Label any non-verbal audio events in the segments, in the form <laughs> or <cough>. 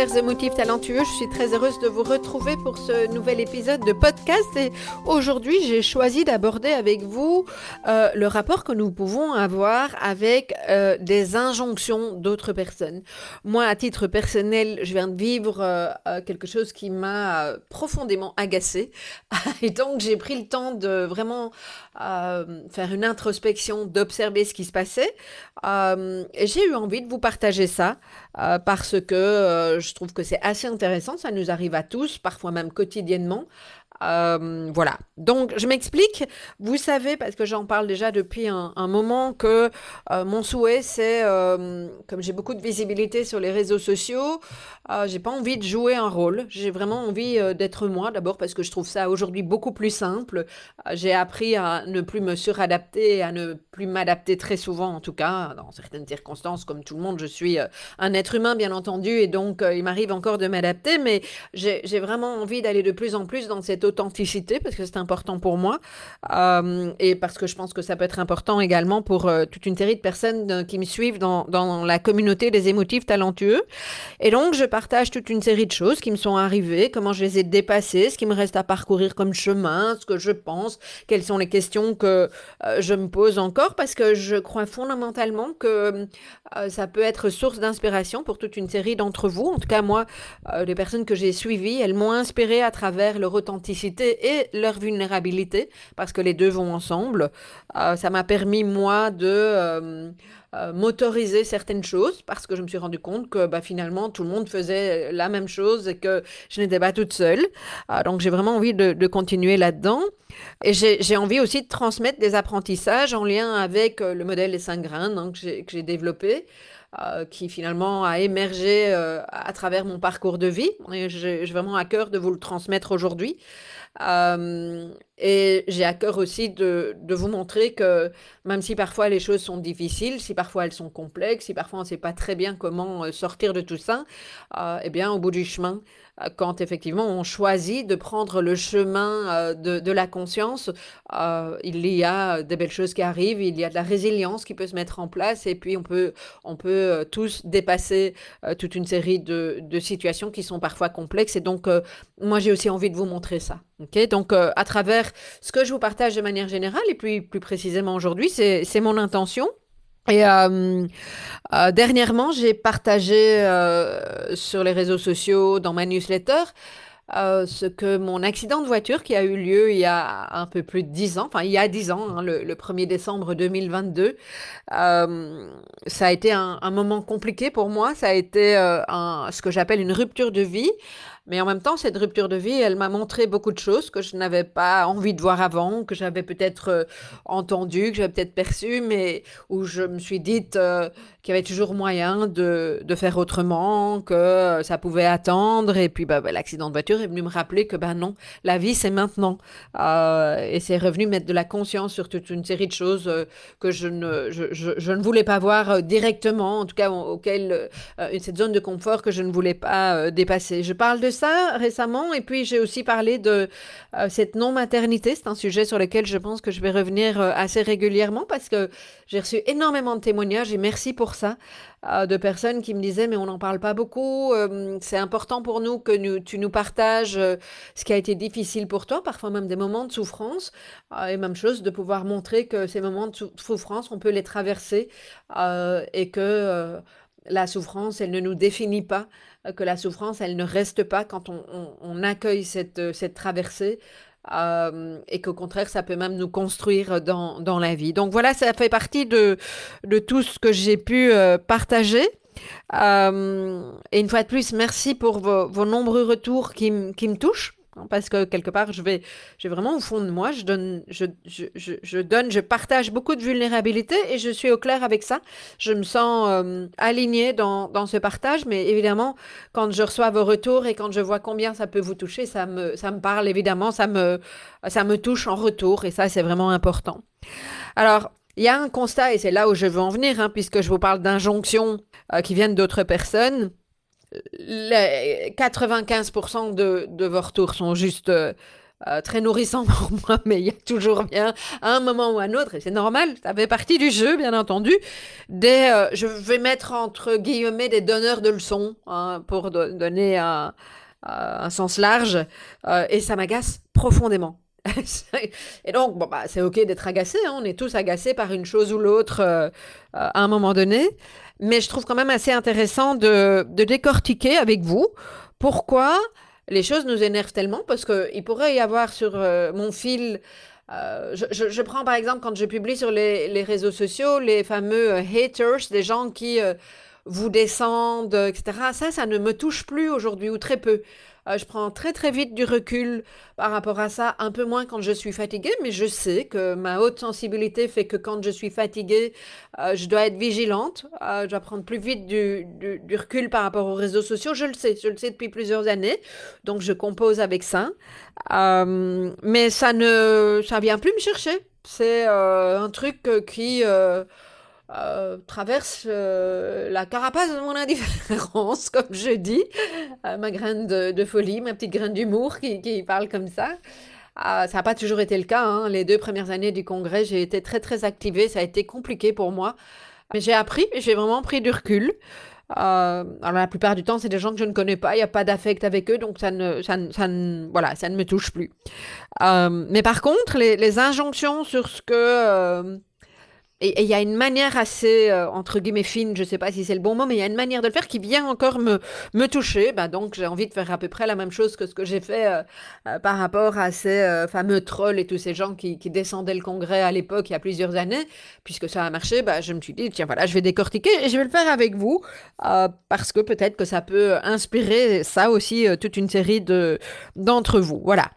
Chers émotifs talentueux, je suis très heureuse de vous retrouver pour ce nouvel épisode de podcast. Et aujourd'hui j'ai choisi d'aborder avec vous euh, le rapport que nous pouvons avoir avec euh, des injonctions d'autres personnes. Moi à titre personnel je viens de vivre euh, quelque chose qui m'a profondément agacée. <laughs> Et donc j'ai pris le temps de vraiment faire une introspection, d'observer ce qui se passait et j'ai eu envie de vous partager ça parce que euh, je trouve que c'est assez intéressant. Ça nous arrive à tous, parfois même quotidiennement. Euh, voilà. Donc, je m'explique. Vous savez, parce que j'en parle déjà depuis un, moment, que euh, mon souhait, c'est, euh, comme j'ai beaucoup de visibilité sur les réseaux sociaux, j'ai pas envie de jouer un rôle. J'ai vraiment envie d'être moi, d'abord parce que je trouve ça aujourd'hui beaucoup plus simple. j'ai appris à ne plus me suradapter, à ne plus m'adapter très souvent, en tout cas, dans certaines circonstances, comme tout le monde, je suis un être humain, bien entendu, et donc il m'arrive encore de m'adapter, mais j'ai vraiment envie d'aller de plus en plus dans cette authenticité parce que c'est important pour moi euh, et parce que je pense que ça peut être important également pour euh, toute une série de personnes euh, qui me suivent dans, dans, la communauté des émotifs talentueux. Et donc, je partage toute une série de choses qui me sont arrivées, comment je les ai dépassées, ce qui me reste à parcourir comme chemin, ce que je pense, quelles sont les questions que je me pose encore parce que je crois fondamentalement que ça peut être source d'inspiration pour toute une série d'entre vous. En tout cas, moi, les personnes que j'ai suivies, elles m'ont inspiré à travers leur authenticité et leur vulnérabilité, parce que les deux vont ensemble. Euh, ça m'a permis, moi, de euh, euh, m'autoriser certaines choses, parce que je me suis rendu compte que bah, finalement, tout le monde faisait la même chose et que je n'étais pas toute seule. donc, j'ai vraiment envie de, continuer là-dedans. Et j'ai envie aussi de transmettre des apprentissages en lien avec le modèle des cinq grains hein, que j'ai développé. Qui finalement a émergé à travers mon parcours de vie. J'ai vraiment à cœur de vous le transmettre aujourd'hui. Euh, et j'ai à cœur aussi de, de, vous montrer que même si parfois les choses sont difficiles, si parfois elles sont complexes, si parfois on ne sait pas très bien comment euh, sortir de tout ça, euh, eh bien au bout du chemin, quand effectivement on choisit de prendre le chemin de, de, la conscience, il y a des belles choses qui arrivent, il y a de la résilience qui peut se mettre en place et puis on peut, on peut tous dépasser toute une série de, de, situations qui sont parfois complexes. Et donc, moi j'ai aussi envie de vous montrer ça. donc, à travers ce que je vous partage de manière générale, et puis plus précisément aujourd'hui, c'est mon intention. Et euh, euh, dernièrement, j'ai partagé euh, sur les réseaux sociaux, dans ma newsletter, ce que mon accident de voiture qui a eu lieu il y a un peu plus de 10 ans, enfin il y a 10 ans, hein, le, 1er décembre 2022, ça a été un, moment compliqué pour moi, ça a été ce que j'appelle une rupture de vie. Mais en même temps, cette rupture de vie, elle m'a montré beaucoup de choses que je n'avais pas envie de voir avant, que j'avais peut-être euh, entendu, que j'avais peut-être perçu, mais où je me suis dite euh, qu'il y avait toujours moyen de, de, faire autrement, que ça pouvait attendre. Et puis, bah, bah, l'accident de voiture est venu me rappeler que, ben non, la vie, c'est maintenant. Euh, et c'est revenu mettre de la conscience sur toute une série de choses que je ne, je, je, ne voulais pas voir directement, en tout cas, auquel, cette zone de confort que je ne voulais pas dépasser. Je parle de ça récemment et puis j'ai aussi parlé de euh, cette non-maternité. C'est un sujet sur lequel je pense que je vais revenir euh, assez régulièrement parce que j'ai reçu énormément de témoignages et merci pour ça euh, de personnes qui me disaient mais on n'en parle pas beaucoup. c'est important pour nous que tu nous partages ce qui a été difficile pour toi, parfois même des moments de souffrance et même chose de pouvoir montrer que ces moments de souffrance on peut les traverser et que la souffrance, elle ne nous définit pas, que la souffrance, elle ne reste pas quand on, accueille cette, cette traversée. Et qu'au contraire, ça peut même nous construire dans, dans, la vie. Donc voilà, ça fait partie de, de tout ce que j'ai pu partager. et une fois de plus, merci pour vos, vos nombreux retours qui, qui me touchent. Hein, parce que quelque part, je vais, je vraiment au fond de moi, je donne, je, je, je, donne, je partage beaucoup de vulnérabilité et je suis au clair avec ça. Je me sens euh, alignée dans, dans, ce partage, mais évidemment, quand je reçois vos retours et quand je vois combien ça peut vous toucher, ça me, ça me parle évidemment, ça me, ça me touche en retour et ça, c'est vraiment important. Alors, il y a un constat, et c'est là où je veux en venir, hein, puisque je vous parle d'injonctions euh, qui viennent d'autres personnes les 95% de, vos retours sont juste euh, euh, très nourrissants pour <laughs> moi, mais il y a toujours bien à un moment ou à un autre, et c'est normal, ça fait partie du jeu, bien entendu, des, euh, je vais mettre entre guillemets des donneurs de leçons, hein, pour donner un, un, sens large, et ça m'agace profondément. <laughs> et donc, bon, bah, c'est OK d'être agacé, hein, on est tous agacés par une chose ou l'autre à un moment donné mais je trouve quand même assez intéressant de, décortiquer avec vous pourquoi les choses nous énervent tellement, parce qu'il pourrait y avoir sur euh, mon fil, euh, je, prends par exemple quand je publie sur les, réseaux sociaux les fameux euh, haters, des gens qui vous descendent, etc. Ça, ça ne me touche plus aujourd'hui, ou très peu. Euh, je prends très très vite du recul par rapport à ça, un peu moins quand je suis fatiguée, mais je sais que ma haute sensibilité fait que quand je suis fatiguée, euh, je dois être vigilante, euh, je dois prendre plus vite du, du, recul par rapport aux réseaux sociaux, je le sais, je le sais depuis plusieurs années, donc je compose avec ça, mais ça ne ça vient plus me chercher. C'est un truc qui euh, traverse euh, la carapace de mon indifférence, <laughs> comme je dis, euh, ma graine de, folie, ma petite graine d'humour qui, qui, parle comme ça. ça n'a pas toujours été le cas. Hein. Les deux premières années du congrès, j'ai été très très activée. Ça a été compliqué pour moi, mais j'ai appris, j'ai vraiment pris du recul. alors la plupart du temps, c'est des gens que je ne connais pas, il n'y a pas d'affect avec eux, donc ça ne, ça, ça voilà, ça ne me touche plus. mais par contre, les, injonctions sur ce que et il y a une manière assez, euh, entre guillemets, fine, je ne sais pas si c'est le bon mot, mais il y a une manière de le faire qui vient encore me, me toucher. Bah, donc, j'ai envie de faire à peu près la même chose que ce que j'ai fait euh, euh, par rapport à ces fameux trolls et tous ces gens qui, descendaient le congrès à l'époque, il y a plusieurs années. Puisque ça a marché, bah, je me suis dit, tiens, voilà, je vais décortiquer et je vais le faire avec vous, parce que peut-être que ça peut inspirer ça aussi, toute une série de, d'entre vous. Voilà.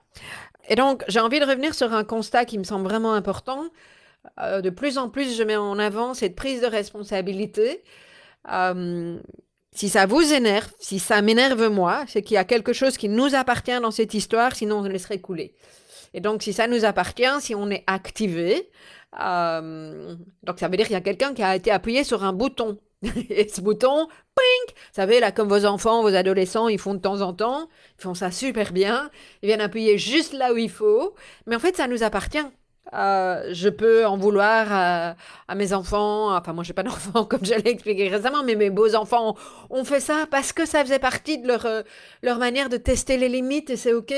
Et donc, j'ai envie de revenir sur un constat qui me semble vraiment important. Euh, de plus en plus, je mets en avant cette prise de responsabilité. Euh, si ça vous énerve, si ça m'énerve moi, c'est qu'il y a quelque chose qui nous appartient dans cette histoire, sinon on laisserait couler. Et donc, si ça nous appartient, si on est activé, euh, donc ça veut dire qu'il y a quelqu'un qui a été appuyé sur un bouton. <laughs> Et ce bouton, ping, vous savez, là, comme vos enfants, vos adolescents, ils font de temps en temps, ils font ça super bien, ils viennent appuyer juste là où il faut, mais en fait, ça nous appartient. Euh, je peux en vouloir à, mes enfants, enfin moi j'ai pas <laughs> d'enfants comme je l'ai expliqué récemment, mais mes beaux enfants ont fait ça parce que ça faisait partie de leur, euh, leur manière de tester les limites et c'est ok.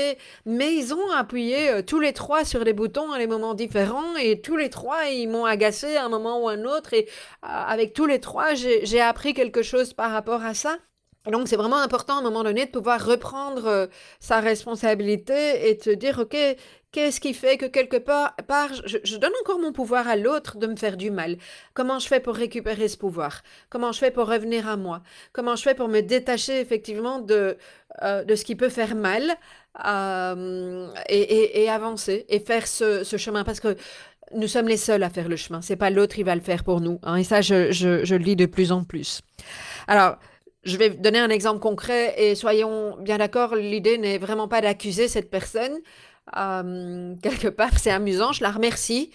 Mais ils ont appuyé euh, tous les trois sur les boutons à des moments différents et tous les trois ils m'ont agacé à un moment ou à un autre et avec tous les trois j'ai appris quelque chose par rapport à ça. Donc c'est vraiment important à un moment donné de pouvoir reprendre sa responsabilité et se dire ok Qu'est-ce qui fait que quelque part, je, donne encore mon pouvoir à l'autre de me faire du mal? Comment je fais pour récupérer ce pouvoir? Comment je fais pour revenir à moi? Comment je fais pour me détacher effectivement de, euh, de ce qui peut faire mal euh, et, avancer et faire ce, chemin? Parce que nous sommes les seuls à faire le chemin. C'est pas l'autre qui va le faire pour nous. Hein, et ça, je, je, le dis de plus en plus. Alors, je vais donner un exemple concret et soyons bien d'accord, l'idée n'est vraiment pas d'accuser cette personne, euh, quelque part, c'est amusant, je la remercie.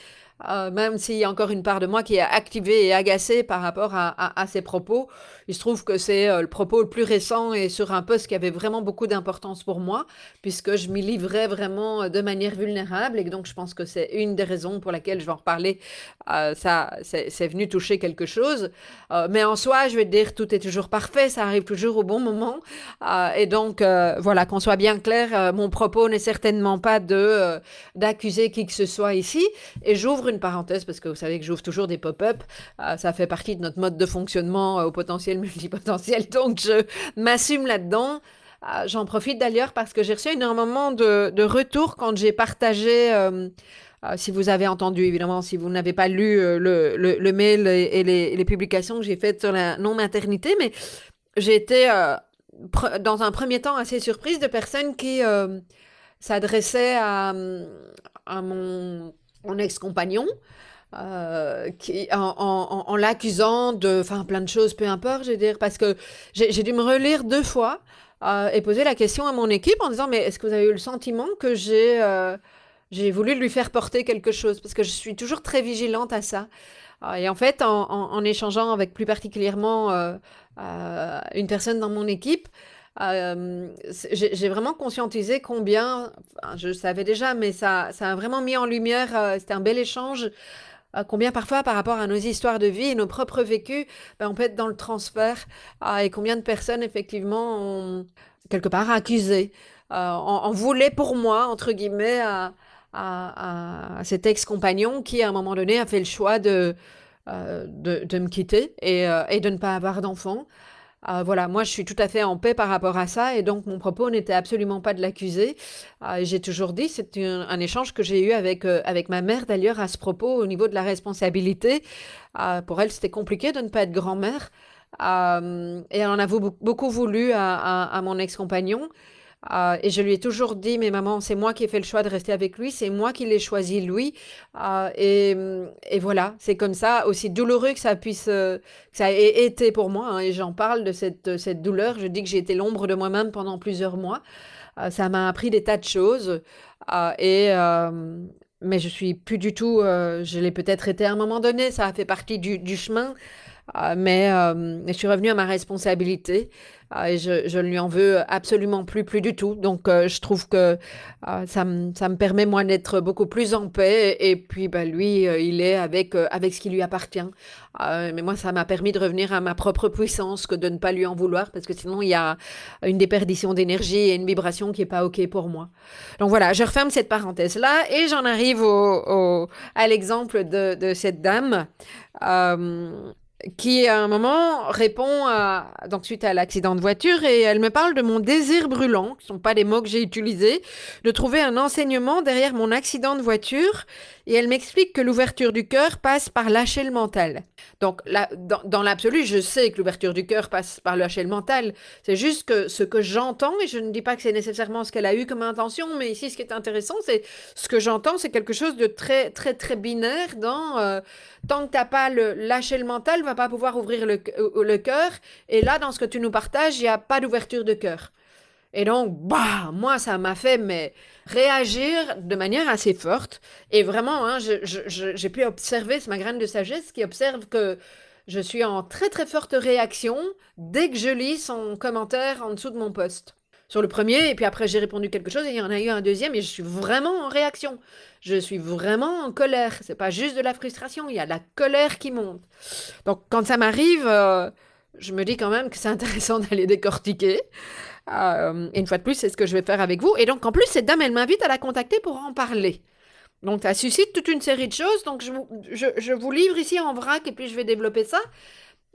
Euh, même s'il y a encore une part de moi qui est activée et agacée par rapport à, ces propos. Il se trouve que c'est euh, le propos le plus récent et sur un poste qui avait vraiment beaucoup d'importance pour moi, puisque je m'y livrais vraiment de manière vulnérable. Et donc, je pense que c'est une des raisons pour laquelle je vais en reparler. ça, c'est venu toucher quelque chose. mais en soi, je vais te dire, tout est toujours parfait, ça arrive toujours au bon moment. et donc, voilà, qu'on soit bien clair, mon propos n'est certainement pas de d'accuser qui que ce soit ici. Et j'ouvre une parenthèse parce que vous savez que j'ouvre toujours des pop-up. ça fait partie de notre mode de fonctionnement au potentiel multipotentiel. <laughs> Donc, je m'assume là-dedans. J'en profite d'ailleurs parce que j'ai reçu énormément de, de retours quand j'ai partagé euh, si vous avez entendu, évidemment, si vous n'avez pas lu euh, le, le, mail et, les, publications que j'ai faites sur la non-maternité, mais j'ai été, euh, dans un premier temps, assez surprise de personnes qui s'adressaient à, à mon ex-compagnon. Qui, en, l'accusant de enfin plein de choses, peu importe, je veux dire, parce que j'ai dû me relire deux fois et poser la question à mon équipe en disant mais est-ce que vous avez eu le sentiment que j'ai j'ai voulu lui faire porter quelque chose? Parce que je suis toujours très vigilante à ça. Et en fait, en, échangeant avec plus particulièrement euh, euh, une personne dans mon équipe, euh, j'ai vraiment conscientisé combien, je savais déjà, mais ça, ça a vraiment mis en lumière, c'était un bel échange, combien parfois par rapport à nos histoires de vie et nos propres vécus, ben, on peut être dans le transfert, et combien de personnes effectivement ont quelque part accusé, en, voulaient pour moi, entre guillemets, à cet ex-compagnon qui, à un moment donné, a fait le choix de, euh, de, me quitter et, euh, et, de ne pas avoir d'enfant. Euh, voilà, moi je suis tout à fait en paix par rapport à ça et donc mon propos n'était absolument pas de l'accuser. j'ai toujours dit, c'est un, échange que j'ai eu avec, avec ma mère d'ailleurs à ce propos au niveau de la responsabilité. pour elle, c'était compliqué de ne pas être grand-mère et elle en a beaucoup voulu à mon ex-compagnon. Euh, et je lui ai toujours dit, mais maman, c'est moi qui ai fait le choix de rester avec lui, c'est moi qui l'ai choisi lui. Euh, et, voilà, c'est comme ça, aussi douloureux que ça puisse, euh, que ça ait été pour moi. Hein, et j'en parle de cette, cette douleur. Je dis que j'ai été l'ombre de moi-même pendant plusieurs mois. ça m'a appris des tas de choses. et mais je suis plus du tout. je l'ai peut-être été à un moment donné. Ça a fait partie du chemin. Mais je suis revenue à ma responsabilité. Ah, et je, ne lui en veux absolument plus, plus du tout. Donc, euh, je trouve que euh, ça, me, permet, moi, d'être beaucoup plus en paix. Et, puis, ben, lui, euh, il est avec, avec ce qui lui appartient. mais moi, ça m'a permis de revenir à ma propre puissance que de ne pas lui en vouloir, parce que sinon, il y a une déperdition d'énergie et une vibration qui n'est pas OK pour moi. Donc, voilà, je referme cette parenthèse-là et j'en arrive au, à l'exemple de, cette dame qui à un moment répond à, donc suite à l'accident de voiture et elle me parle de mon désir brûlant, qui sont pas les mots que j'ai utilisés, de trouver un enseignement derrière mon accident de voiture et elle m'explique que l'ouverture du cœur passe par lâcher le mental. Donc dans, l'absolu, je sais que l'ouverture du cœur passe par lâcher le mental. C'est juste que ce que j'entends, et je ne dis pas que c'est nécessairement ce qu'elle a eu comme intention, mais ici ce qui est intéressant, c'est ce que j'entends, c'est quelque chose de très très très binaire dans euh, tant que tu n'as pas le lâcher le mental, va pas pouvoir ouvrir le, euh, le cœur. Et là, dans ce que tu nous partages, il n'y a pas d'ouverture de cœur. Et donc, bah, moi, ça m'a fait réagir de manière assez forte. Et vraiment, hein, j'ai pu observer, c'est ma graine de sagesse qui observe que je suis en très très forte réaction dès que je lis son commentaire en dessous de mon post. Sur le premier, et puis après j'ai répondu quelque chose, et il y en a eu un deuxième, et je suis vraiment en réaction. Je suis vraiment en colère. C'est pas juste de la frustration, il y a la colère qui monte. Donc quand ça m'arrive, euh, je me dis quand même que c'est intéressant <laughs> d'aller décortiquer. Euh, une fois de plus, c'est ce que je vais faire avec vous. Et donc, en plus, cette dame, elle m'invite à la contacter pour en parler. Donc, ça suscite toute une série de choses. Donc, je, vous livre ici en vrac et puis je vais développer ça.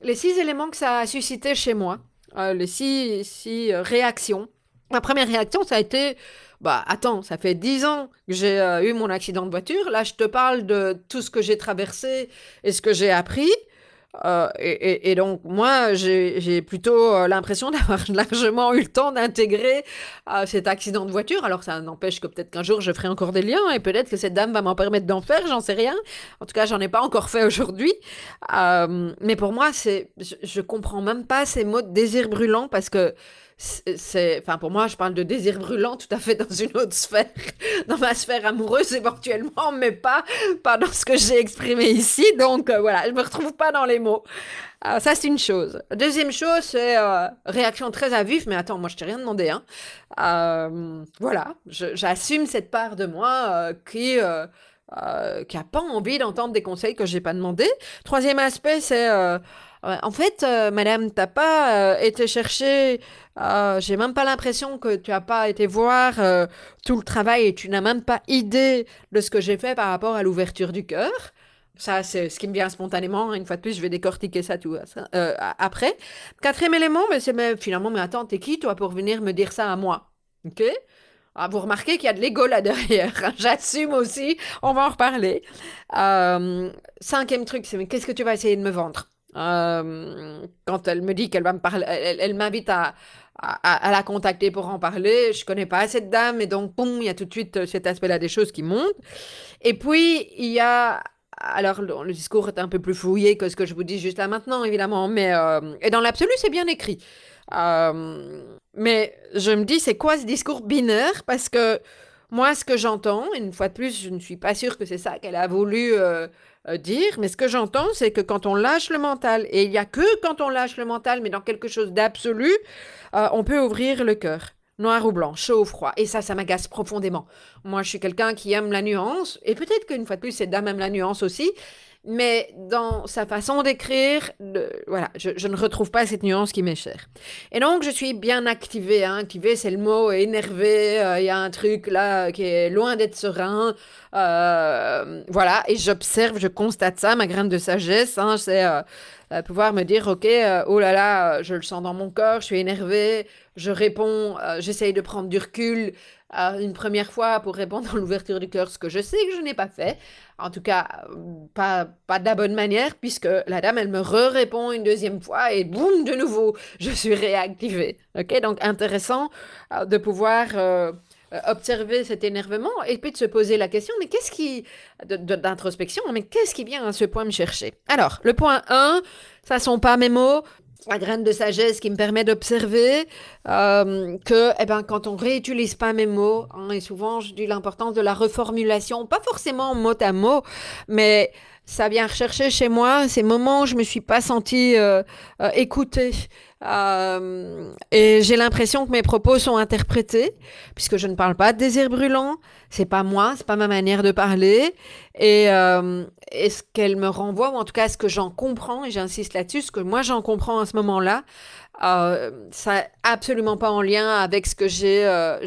Les six éléments que ça a suscité chez moi, euh, les six, six euh, réactions. Ma première réaction, ça a été bah attends, ça fait dix ans que j'ai eu mon accident de voiture. Là, je te parle de tout ce que j'ai traversé et ce que j'ai appris. Euh, et, donc, moi, j'ai plutôt euh, l'impression <laughs> d'avoir largement eu le temps d'intégrer euh, cet accident de voiture. Alors, ça n'empêche que peut-être qu'un jour, je ferai encore des liens et peut-être que cette dame va m'en permettre d'en faire, j'en sais rien. En tout cas, j'en ai pas encore fait aujourd'hui. mais pour moi, je, je comprends même pas ces mots de désir brûlant parce que c'est, enfin pour moi, je parle de désir brûlant tout à fait dans une autre sphère, <laughs> dans ma sphère amoureuse éventuellement, mais pas, pas dans ce que j'ai exprimé ici. Donc euh, voilà, je me retrouve pas dans les mots. Euh, ça c'est une chose. Deuxième chose, c'est euh, réaction très à vif. Mais attends, moi je t'ai rien demandé. Hein. voilà, j'assume cette part de moi qui qui a pas envie d'entendre des conseils que j'ai pas demandé. Troisième aspect, c'est en fait, madame, t'as pas été chercher, j'ai même pas l'impression que tu as pas été voir tout le travail et tu n'as même pas idée de ce que j'ai fait par rapport à l'ouverture du cœur. Ça, c'est ce qui me vient spontanément. Une fois de plus, je vais décortiquer ça tout euh, après. Quatrième élément, mais c'est mais, finalement, mais attends, t'es qui toi pour venir me dire ça à moi? Ok? Ah, Vous remarquez qu'il y a de l'ego là <laughs> derrière. J'assume aussi. On va en reparler. Euh, cinquième truc, c'est qu'est-ce que tu vas essayer de me vendre? Euh, Quand elle me dit qu'elle va me parler, elle, m'invite à, la contacter pour en parler. Je connais pas cette dame et donc, boum, il y a tout de suite cet aspect-là des choses qui montent. Et puis, il y a alors, le, discours est un peu plus fouillé que ce que je vous dis juste là maintenant, évidemment, mais euh, et dans l'absolu, c'est bien écrit. Euh, mais je me dis, c'est quoi ce discours binaire? Parce que moi, ce que j'entends, une fois de plus, je ne suis pas sûre que c'est ça qu'elle a voulu euh, dire, mais ce que j'entends, c'est que quand on lâche le mental, et il n'y a que quand on lâche le mental, mais dans quelque chose d'absolu, on peut ouvrir le cœur noir ou blanc, chaud ou froid. Et ça, ça m'agace profondément. Moi, je suis quelqu'un qui aime la nuance, et peut-être qu'une fois de plus, cette dame aime la nuance aussi, mais dans sa façon d'écrire, voilà, je, ne retrouve pas cette nuance qui m'est chère. Et donc, je suis bien activée. Hein. Activée, c'est le mot, énervé. Euh, il y a un truc là qui est loin d'être serein. Euh, voilà, et j'observe, je constate ça, ma graine de sagesse. Hein, c'est euh, pouvoir me dire, ok, oh là là, je le sens dans mon corps, je suis énervé, je réponds, j'essaye de prendre du recul une première fois pour répondre dans l'ouverture du cœur, ce que je sais que je n'ai pas fait. En tout cas, pas, pas de la bonne manière, puisque la dame, elle me re-répond une deuxième fois et boum, de nouveau, <laughs> je suis réactivée. Ok, donc intéressant euh, de pouvoir euh, observer cet énervement et puis de se poser la question, mais qu'est-ce qui, d'introspection, mais qu'est-ce qui vient à ce point me chercher? Alors, le point 1, ça sont pas mes mots, la graine de sagesse qui me permet d'observer euh, que eh ben, quand on réutilise pas mes mots, hein, et souvent je dis l'importance de la reformulation, pas forcément mot à mot, mais ça vient rechercher chez moi ces moments où je me suis pas sentie euh, euh, écoutée. Euh, et j'ai l'impression que mes propos sont interprétés, puisque je ne parle pas de désir brûlant, c'est pas moi, c'est pas ma manière de parler. Et, euh, ce qu'elle me renvoie, ou en tout cas ce que j'en comprends, et j'insiste là-dessus, ce que moi j'en comprends à ce moment-là, euh, ça absolument pas en lien avec ce que j'ai euh,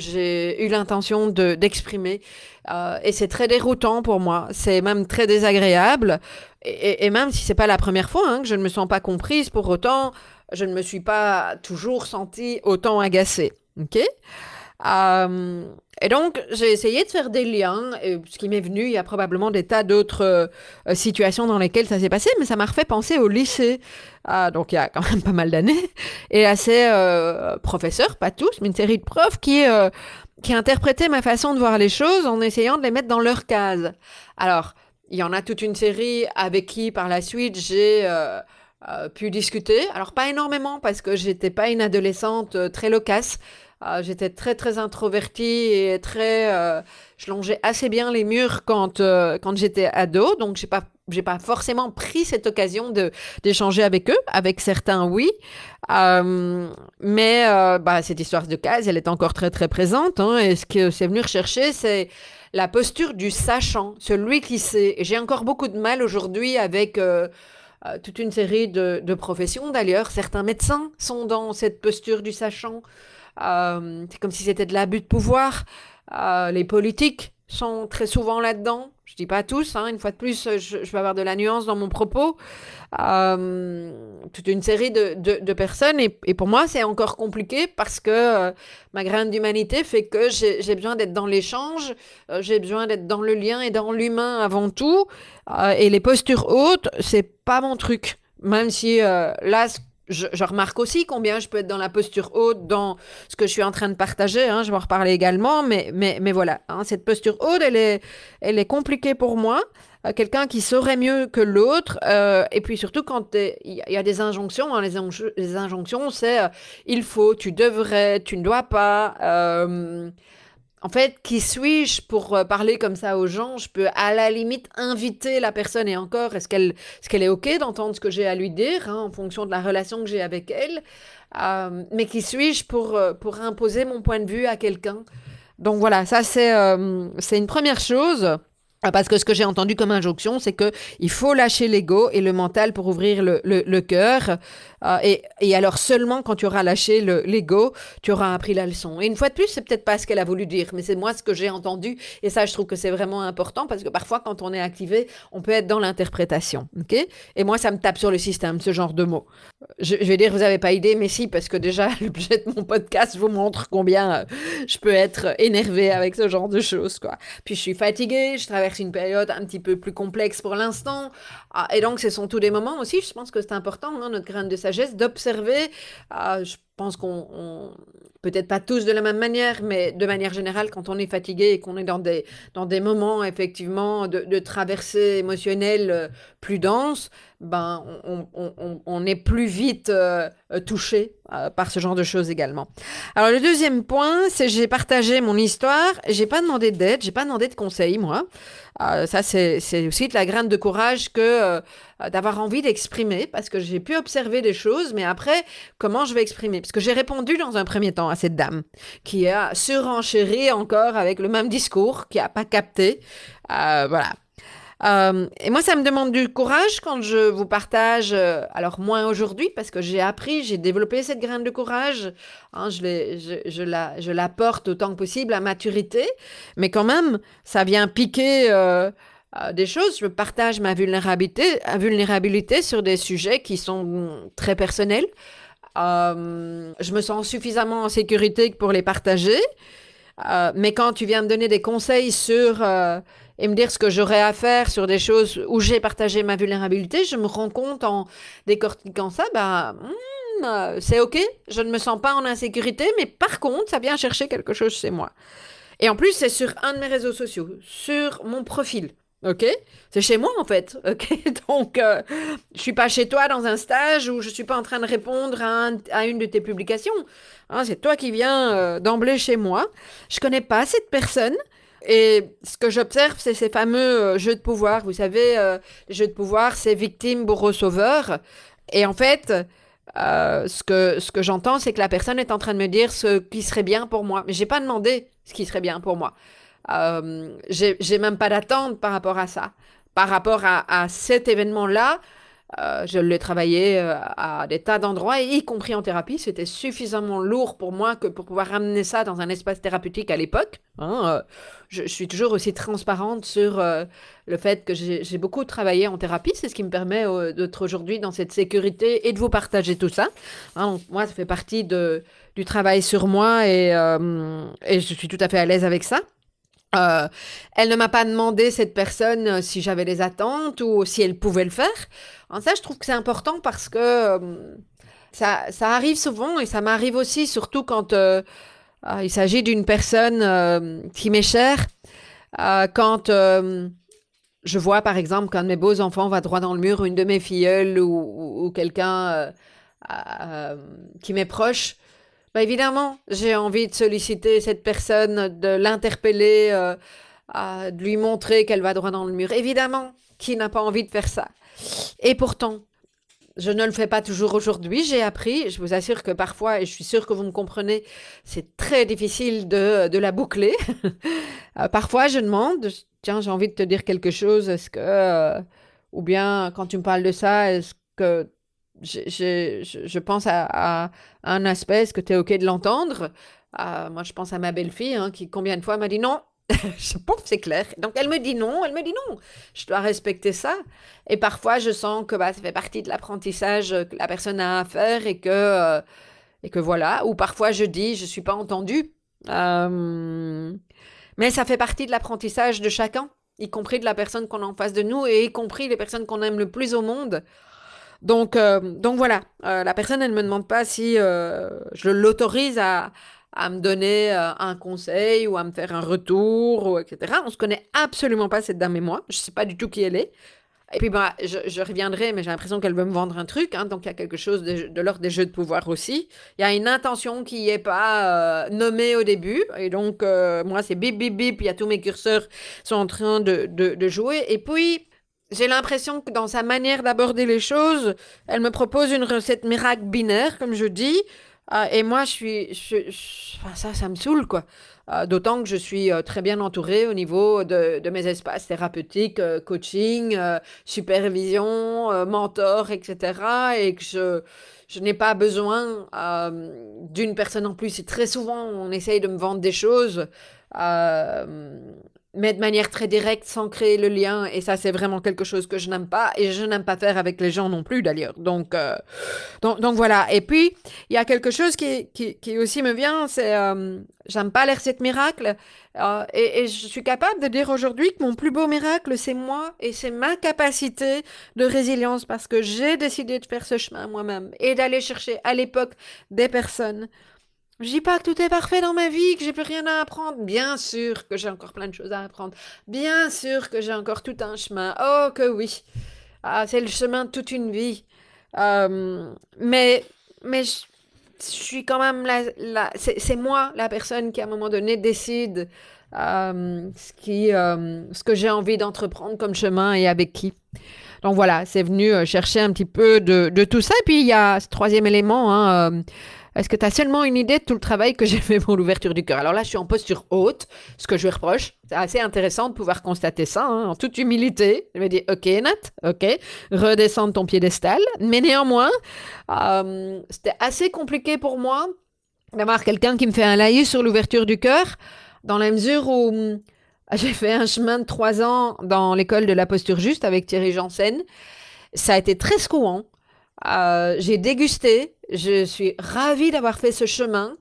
eu l'intention de d'exprimer. Et c'est très déroutant pour moi. C'est même très désagréable. Et, et, même si c'est pas la première fois hein, que je ne me sens pas comprise, pour autant, je ne me suis pas toujours sentie autant agacée. Ok? Euh, et donc, j'ai essayé de faire des liens, et ce qui m'est venu, il y a probablement des tas d'autres euh, situations dans lesquelles ça s'est passé, mais ça m'a refait penser au lycée, ah, donc il y a quand même pas mal d'années, et à ces euh, professeurs, pas tous, mais une série de profs qui, qui interprétaient ma façon de voir les choses en essayant de les mettre dans leur case. Alors, il y en a toute une série avec qui, par la suite, j'ai... pu discuter. Alors pas énormément parce que j'étais pas une adolescente très loquace. Euh, j'étais très très introvertie et très, euh, je longeais assez bien les murs quand euh, quand j'étais ado, donc j'ai pas j'ai pas forcément pris cette occasion de d'échanger avec eux. Avec certains, oui, mais bah cette histoire de case, elle est encore très très présente. Hein, et ce que c'est venu rechercher, c'est la posture du sachant, celui qui sait. J'ai encore beaucoup de mal aujourd'hui avec toute une série de, de professions d'ailleurs. Certains médecins sont dans cette posture du sachant. Euh, c'est comme si c'était de l'abus de pouvoir. Euh, les politiques sont très souvent là-dedans. Je dis pas tous, hein. une fois de plus, je, vais avoir de la nuance dans mon propos. Euh, toute une série de, de, personnes, et, pour moi, c'est encore compliqué parce que ma graine d'humanité fait que j'ai besoin d'être dans l'échange, j'ai besoin d'être dans le lien et dans l'humain avant tout. et les postures hautes, c'est pas mon truc. Même si là, je, remarque aussi combien je peux être dans la posture haute dans ce que je suis en train de partager. Hein, je vais en reparler également, mais, mais, mais voilà, hein, cette posture haute, elle est, elle est compliquée pour moi. Euh, quelqu'un qui saurait mieux que l'autre, euh, et puis surtout quand il y, a des injonctions, hein, les, injonctions, c'est euh, il faut, tu devrais, tu ne dois pas. En fait, qui suis-je pour euh, parler comme ça aux gens? Je peux à la limite inviter la personne. Et encore, est-ce qu'elle est, qu'elle est OK d'entendre ce que j'ai à lui dire hein, en fonction de la relation que j'ai avec elle? Euh, Mais qui suis-je pour, euh, pour imposer mon point de vue à quelqu'un? Donc voilà, ça c'est c'est une première chose. Ah, parce que ce que j'ai entendu comme injonction, c'est que il faut lâcher l'ego et le mental pour ouvrir le, cœur. Euh, et, alors seulement quand tu auras lâché l'ego, tu auras appris la leçon. Et une fois de plus, c'est peut-être pas ce qu'elle a voulu dire, mais c'est moi ce que j'ai entendu. Et ça, je trouve que c'est vraiment important parce que parfois, quand on est activé, on peut être dans l'interprétation. ok? Et moi, ça me tape sur le système, ce genre de mots. Je, je vais dire, vous avez pas idée, mais si, parce que déjà, <laughs> le budget de mon podcast vous montre combien euh, je peux être énervé avec ce genre de choses. quoi. Puis je suis fatiguée, je traverse une période un petit peu plus complexe pour l'instant. Ah, et donc, ce sont tous des moments aussi, je pense que c'est important, notre graine de sagesse, d'observer. Ah, je pense qu'on, peut-être pas tous de la même manière, mais de manière générale, quand on est fatigué et qu'on est dans des, dans des moments, effectivement, de, de traversée émotionnelle euh, plus dense, ben, on, on, on, est plus vite euh, euh, touché euh, par ce genre de choses également. Alors le deuxième point, c'est j'ai partagé mon histoire, j'ai pas demandé d'aide, j'ai pas demandé de conseils moi. Euh, ça c'est aussi de la graine de courage que euh, d'avoir envie d'exprimer parce que j'ai pu observer des choses, mais après comment je vais exprimer? Parce que j'ai répondu dans un premier temps à cette dame qui a surenchéri encore avec le même discours, qui a pas capté. voilà. Euh, et moi, ça me demande du courage quand je vous partage, euh, alors moins aujourd'hui, parce que j'ai appris, j'ai développé cette graine de courage, hein, je, je, la, porte autant que possible à maturité, mais quand même, ça vient piquer euh, des choses. Je partage ma vulnérabilité, sur des sujets qui sont très personnels. Je me sens suffisamment en sécurité pour les partager. Mais quand tu viens me donner des conseils sur et me dire ce que j'aurais à faire sur des choses où j'ai partagé ma vulnérabilité, je me rends compte en décortiquant ça, bah, hmm, c'est ok, je ne me sens pas en insécurité, mais par contre, ça vient chercher quelque chose chez moi. Et en plus, c'est sur un de mes réseaux sociaux, sur mon profil. Ok, c'est chez moi en fait. <laughs> Ok, donc euh, je suis pas chez toi dans un stage où je suis pas en train de répondre à, une de tes publications. Hein, c'est toi qui viens euh, d'emblée chez moi. Je connais pas cette personne. Et ce que j'observe, c'est ces fameux euh, jeux de pouvoir. Vous savez, euh, les jeux de pouvoir, c'est victime, bourreau, sauveur. Et en fait, euh, ce que, ce que j'entends, c'est que la personne est en train de me dire ce qui serait bien pour moi. Mais j'ai pas demandé ce qui serait bien pour moi. Euh, j'ai même pas d'attente par rapport à ça. Par rapport à, à cet événement-là, euh, je l'ai travaillé euh, à des tas d'endroits, y compris en thérapie. C'était suffisamment lourd pour moi que pour pouvoir ramener ça dans un espace thérapeutique à l'époque. Hein, euh, je, suis toujours aussi transparente sur le fait que j'ai beaucoup travaillé en thérapie. C'est ce qui me permet d'être aujourd'hui dans cette sécurité et de vous partager tout ça. Hein, moi, ça fait partie du travail sur moi et je suis tout à fait à l'aise avec ça. Euh, elle ne m'a pas demandé, cette personne, euh, si j'avais des attentes ou si elle pouvait le faire. En ça, je trouve que c'est important parce que euh, ça, ça, arrive souvent et ça m'arrive aussi, surtout quand il s'agit d'une personne qui m'est chère. quand je vois, par exemple, qu'un de mes beaux enfants va droit dans le mur, une de mes filleules ou quelqu'un qui m'est proche, bah évidemment, j'ai envie de solliciter cette personne, de l'interpeller, euh, de lui montrer qu'elle va droit dans le mur. Évidemment, qui n'a pas envie de faire ça Et pourtant, je ne le fais pas toujours aujourd'hui. J'ai appris, je vous assure que parfois, et je suis sûre que vous me comprenez, c'est très difficile de, la boucler. <laughs> Euh, parfois, je demande, tiens, j'ai envie de te dire quelque chose, est-ce que... Euh, ou bien, quand tu me parles de ça, est-ce que je, pense à, un aspect, est-ce que tu es OK de l'entendre? Euh, Moi, je pense à ma belle-fille, hein, qui combien de fois m'a dit non? <laughs> je pense c'est clair. Donc, elle me dit non, elle me dit non. Je dois respecter ça. Et parfois, je sens que bah, ça fait partie de l'apprentissage que la personne a à faire et que, euh, et que voilà. Ou parfois, je dis, je ne suis pas entendue. Euh, mais ça fait partie de l'apprentissage de chacun, y compris de la personne qu'on a en face de nous et y compris les personnes qu'on aime le plus au monde. Donc, euh, donc voilà, euh, la personne, elle ne me demande pas si euh, je l'autorise à, à me donner un conseil ou à me faire un retour, ou etc. On se connaît absolument pas, cette dame et moi. Je sais pas du tout qui elle est. Et puis, bah, je, reviendrai, mais j'ai l'impression qu'elle veut me vendre un truc. Hein, donc, il y a quelque chose de, de l'ordre des jeux de pouvoir aussi. Il y a une intention qui n'est pas nommée au début. Et donc, moi, c'est bip, bip, bip. Il y a tous mes curseurs sont en train de, de jouer. Et puis, j'ai l'impression que dans sa manière d'aborder les choses, elle me propose une recette miracle binaire, comme je dis. et moi, je suis, ça, ça me saoule, quoi. D'autant que je suis très bien entourée au niveau de, mes espaces thérapeutiques, coaching, supervision, mentor, etc. Et que je n'ai pas besoin d'une personne en plus. Et très souvent, on essaye de me vendre des choses mais de manière très directe, sans créer le lien. Et ça, c'est vraiment quelque chose que je n'aime pas. Et je n'aime pas faire avec les gens non plus, d'ailleurs. Donc, euh, donc, voilà. Et puis, il y a quelque chose qui, qui, aussi me vient, c'est... Euh, j'aime pas les recettes miracles. Euh, et, je suis capable de dire aujourd'hui que mon plus beau miracle, c'est moi. Et c'est ma capacité de résilience. Parce que j'ai décidé de faire ce chemin moi-même. Et d'aller chercher, à l'époque, des personnes je dis pas que tout est parfait dans ma vie, que j'ai plus rien à apprendre. Bien sûr que j'ai encore plein de choses à apprendre. Bien sûr que j'ai encore tout un chemin. Oh que oui. Ah, c'est le chemin de toute une vie. Euh, mais mais je, suis quand même là. c'est moi la personne qui à un moment donné décide euh, ce qui euh, ce que j'ai envie d'entreprendre comme chemin et avec qui. Donc voilà, c'est venu chercher un petit peu de, de, tout ça. Et puis il y a ce troisième élément. Hein, est-ce que tu as seulement une idée de tout le travail que j'ai fait pour l'ouverture du cœur? Alors là, je suis en posture haute, ce que je lui reproche. C'est assez intéressant de pouvoir constater ça, hein, en toute humilité. Je me dis, ok Nat, ok, redescendre ton piédestal. Mais néanmoins, euh, c'était assez compliqué pour moi d'avoir quelqu'un qui me fait un laïus sur l'ouverture du cœur, dans la mesure où euh, j'ai fait un chemin de trois ans dans l'école de la posture juste avec Thierry Janssen. Ça a été très secouant. Euh, j'ai dégusté, je suis ravie d'avoir fait ce chemin.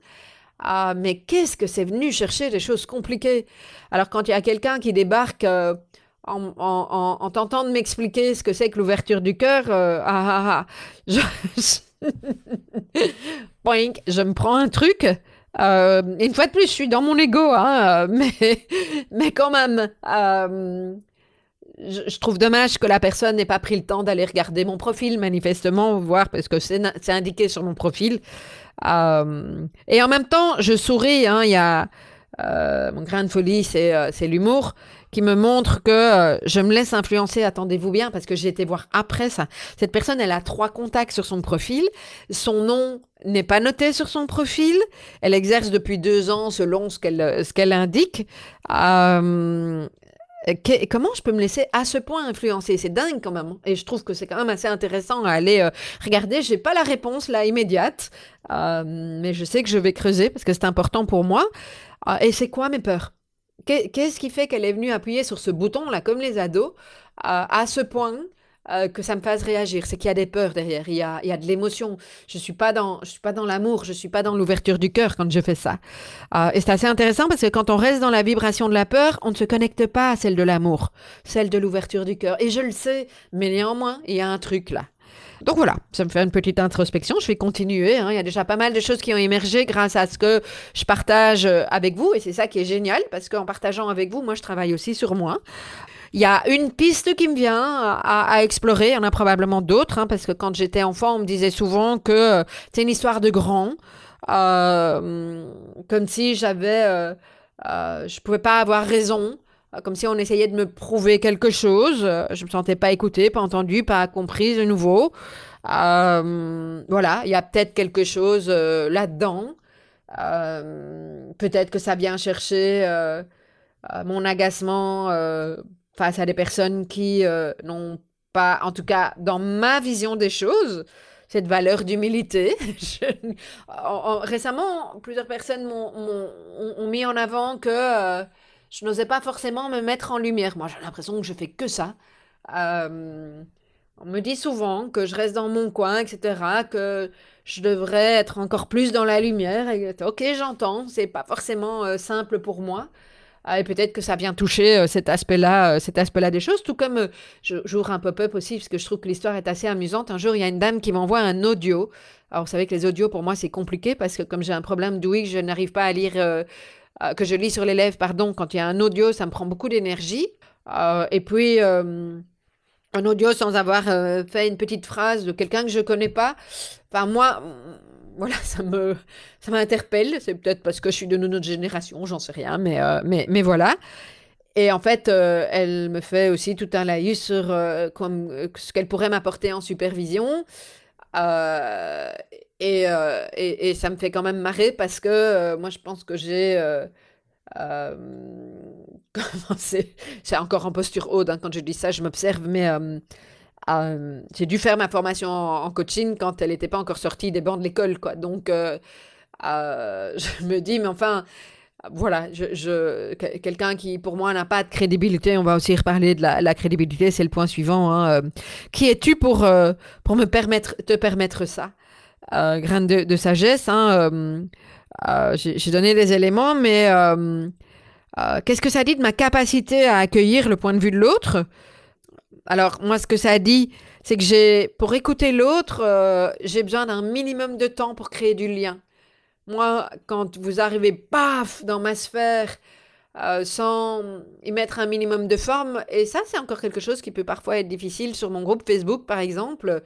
Ah, mais qu'est-ce que c'est venu chercher des choses compliquées? Alors quand il y a quelqu'un qui débarque euh, en, en, en, tentant de m'expliquer ce que c'est que l'ouverture du cœur, euh, ah, ah, ah, je, je me prends un truc. une fois de plus, je suis dans mon ego, hein, mais, mais quand même, je, trouve dommage que la personne n'ait pas pris le temps d'aller regarder mon profil, manifestement, voir, parce que c'est indiqué sur mon profil. Euh, et en même temps, je souris. Hein, il y a euh, mon grain de folie, c'est euh, l'humour qui me montre que je me laisse influencer. Attendez-vous bien, parce que j'ai été voir après ça. Cette personne, elle a trois contacts sur son profil. Son nom n'est pas noté sur son profil. Elle exerce depuis deux ans selon ce qu'elle qu'elle indique. Euh, euh, comment je peux me laisser à ce point influencer? C'est dingue quand même. Hein. Et je trouve que c'est quand même assez intéressant à aller euh, regarder. J'ai pas la réponse là immédiate, euh, mais je sais que je vais creuser parce que c'est important pour moi. et c'est quoi mes peurs? Qu'est-ce qui fait qu'elle est venue appuyer sur ce bouton là, comme les ados, à ce point euh, que ça me fasse réagir. C'est qu'il y a des peurs derrière, il y a, il y a de l'émotion. Je suis pas dans, je suis pas dans l'amour, je suis pas dans l'ouverture du cœur quand je fais ça. Euh, et c'est assez intéressant parce que quand on reste dans la vibration de la peur, on ne se connecte pas à celle de l'amour, celle de l'ouverture du cœur. Et je le sais, mais néanmoins, il y a un truc là. Donc voilà, ça me fait une petite introspection. Je vais continuer. Hein. Il y a déjà pas mal de choses qui ont émergé grâce à ce que je partage euh, avec vous. Et c'est ça qui est génial parce qu'en partageant avec vous, moi, je travaille aussi sur moi. Il y a une piste qui me vient à, explorer. Il y en a probablement d'autres, hein, parce que quand j'étais enfant, on me disait souvent que euh, c'est une histoire de grand, euh, comme si j'avais, euh, euh, je pouvais pas avoir raison, comme si on essayait de me prouver quelque chose. Je me sentais pas écoutée, pas entendue, pas comprise de nouveau. voilà, il y a peut-être quelque chose là-dedans. peut-être que ça vient chercher mon agacement face à des personnes qui euh, n'ont pas, en tout cas dans ma vision des choses, cette valeur d'humilité. <laughs> récemment, plusieurs personnes m'ont, ont, mis en avant que euh, je n'osais pas forcément me mettre en lumière. Moi, j'ai l'impression que je fais que ça. Euh, on me dit souvent que je reste dans mon coin, etc., que je devrais être encore plus dans la lumière. Et, ok, j'entends, c'est pas forcément simple pour moi. Ah, et peut-être que ça vient toucher euh, cet aspect-là, euh, cet aspect-là des choses. Tout comme euh, j'ouvre un pop-up aussi, parce que je trouve que l'histoire est assez amusante. Un jour, il y a une dame qui m'envoie un audio. Alors, vous savez que les audios, pour moi, c'est compliqué parce que comme j'ai un problème d'ouïe, je n'arrive pas à lire, que je lis sur les lèvres, pardon. Quand il y a un audio, ça me prend beaucoup d'énergie. et puis, un audio sans avoir fait une petite phrase de quelqu'un que je connais pas. Enfin, moi, voilà, <laughs> ça me, ça m'interpelle. C'est peut-être parce que je suis de notre génération, j'en sais rien, mais, euh, mais, mais voilà. Et en fait, euh, elle me fait aussi tout un laïus sur euh, comme, ce qu'elle pourrait m'apporter en supervision. Et, et, ça me fait quand même marrer parce que moi, je pense que j'ai... <laughs> c'est encore en posture haute hein, quand je dis ça, je m'observe, mais j'ai dû faire ma formation en, coaching quand elle n'était pas encore sortie des bancs de l'école. quoi. Donc, <laughs> je me dis, mais enfin, voilà, quelqu'un qui, pour moi, n'a pas de crédibilité, on va aussi reparler de la, crédibilité, c'est le point suivant. Hein, euh, qui es-tu pour, euh, pour me permettre, te permettre ça? Euh, Graine de, sagesse, hein, j'ai donné des éléments, mais qu'est-ce que ça dit de ma capacité à accueillir le point de vue de l'autre? Alors, moi, ce que ça dit, c'est que j'ai, pour écouter l'autre, j'ai besoin d'un minimum de temps pour créer du lien. Moi, quand vous arrivez, paf, dans ma sphère, euh, sans y mettre un minimum de forme, et ça, c'est encore quelque chose qui peut parfois être difficile sur mon groupe Facebook, par exemple,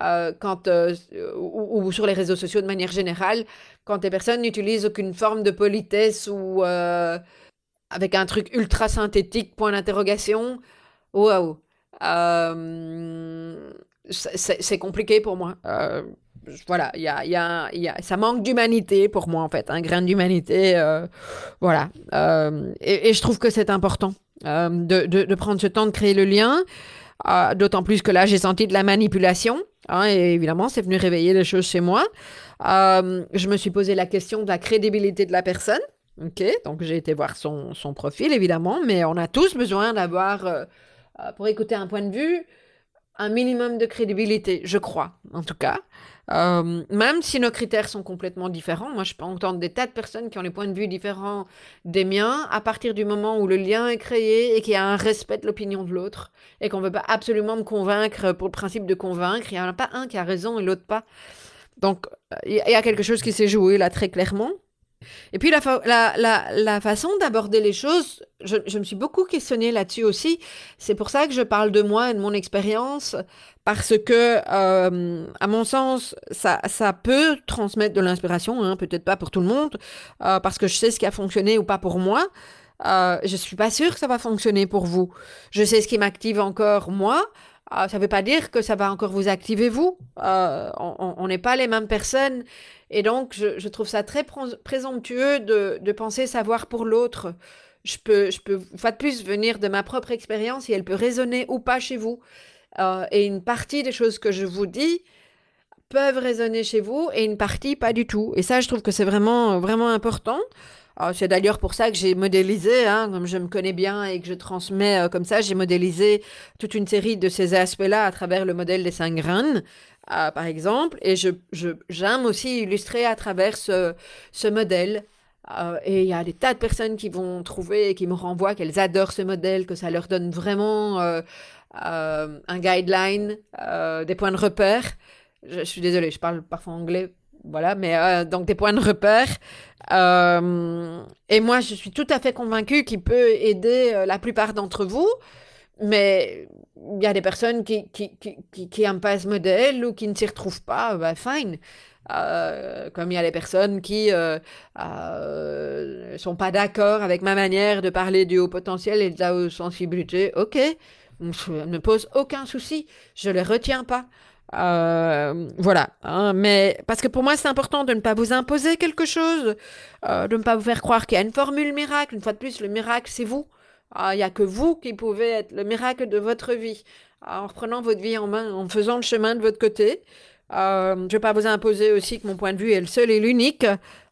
euh, quand, euh, ou, sur les réseaux sociaux de manière générale, quand les personnes n'utilisent aucune forme de politesse ou avec un truc ultra synthétique, point d'interrogation. Waouh! C'est compliqué pour moi voilà, y a, y y a, ça manque d'humanité pour moi en fait, un grain d'humanité, euh, voilà. Euh, et, je trouve que c'est important euh, de, prendre ce temps de créer le lien, d'autant plus que là j'ai senti de la manipulation, hein, et évidemment c'est venu réveiller les choses chez moi. je me suis posé la question de la crédibilité de la personne. Ok, donc j'ai été voir son, profil évidemment, mais on a tous besoin d'avoir, pour écouter un point de vue, un minimum de crédibilité, je crois, en tout cas. Euh, même si nos critères sont complètement différents, moi je peux entendre des tas de personnes qui ont des points de vue différents des miens à partir du moment où le lien est créé et qu'il y a un respect de l'opinion de l'autre et qu'on ne veut pas absolument me convaincre pour le principe de convaincre. Il n'y en a pas un qui a raison et l'autre pas. Donc il y a quelque chose qui s'est joué là très clairement. Et puis la, la, la, façon d'aborder les choses, je, me suis beaucoup questionnée là-dessus aussi. C'est pour ça que je parle de moi et de mon expérience, parce que, euh, à mon sens, ça, ça peut transmettre de l'inspiration, hein, peut-être pas pour tout le monde, euh, parce que je sais ce qui a fonctionné ou pas pour moi. Euh, je suis pas sûre que ça va fonctionner pour vous. Je sais ce qui m'active encore moi. Euh, ça ne veut pas dire que ça va encore vous activer vous. Euh, on n'est pas les mêmes personnes. Et donc, je, trouve ça très présomptueux de, de penser savoir pour l'autre. Je peux, je peux, une fois de plus, venir de ma propre expérience et elle peut résonner ou pas chez vous. Euh, et une partie des choses que je vous dis peuvent résonner chez vous et une partie pas du tout. Et ça, je trouve que c'est vraiment, vraiment important. Euh, c'est d'ailleurs pour ça que j'ai modélisé, hein, comme je me connais bien et que je transmets euh, comme ça, j'ai modélisé toute une série de ces aspects-là à travers le modèle des cinq graines, par exemple. Et je, j'aime aussi illustrer à travers ce, ce modèle. et il y a des tas de personnes qui vont trouver et qui me renvoient qu'elles adorent ce modèle, que ça leur donne vraiment euh, un guideline, euh, des points de repère. Je, suis désolée, je parle parfois anglais, voilà, mais euh, donc des points de repère. et moi, je suis tout à fait convaincue qu'il peut aider la plupart d'entre vous, mais il y a des personnes qui qui, qui, qui, aiment pas ce modèle ou qui ne s'y retrouvent pas, bah, fine. comme il y a des personnes qui ne sont pas d'accord avec ma manière de parler du haut potentiel et de la haute sensibilité, ok, je ne pose aucun souci, je ne les retiens pas. Euh, voilà, hein, mais parce que pour moi c'est important de ne pas vous imposer quelque chose, euh, de ne pas vous faire croire qu'il y a une formule miracle. Une fois de plus, le miracle c'est vous. Ah, il n'y a que vous qui pouvez être le miracle de votre vie. En reprenant votre vie en main, en faisant le chemin de votre côté. Euh, je ne vais pas vous imposer aussi que mon point de vue est le seul et l'unique.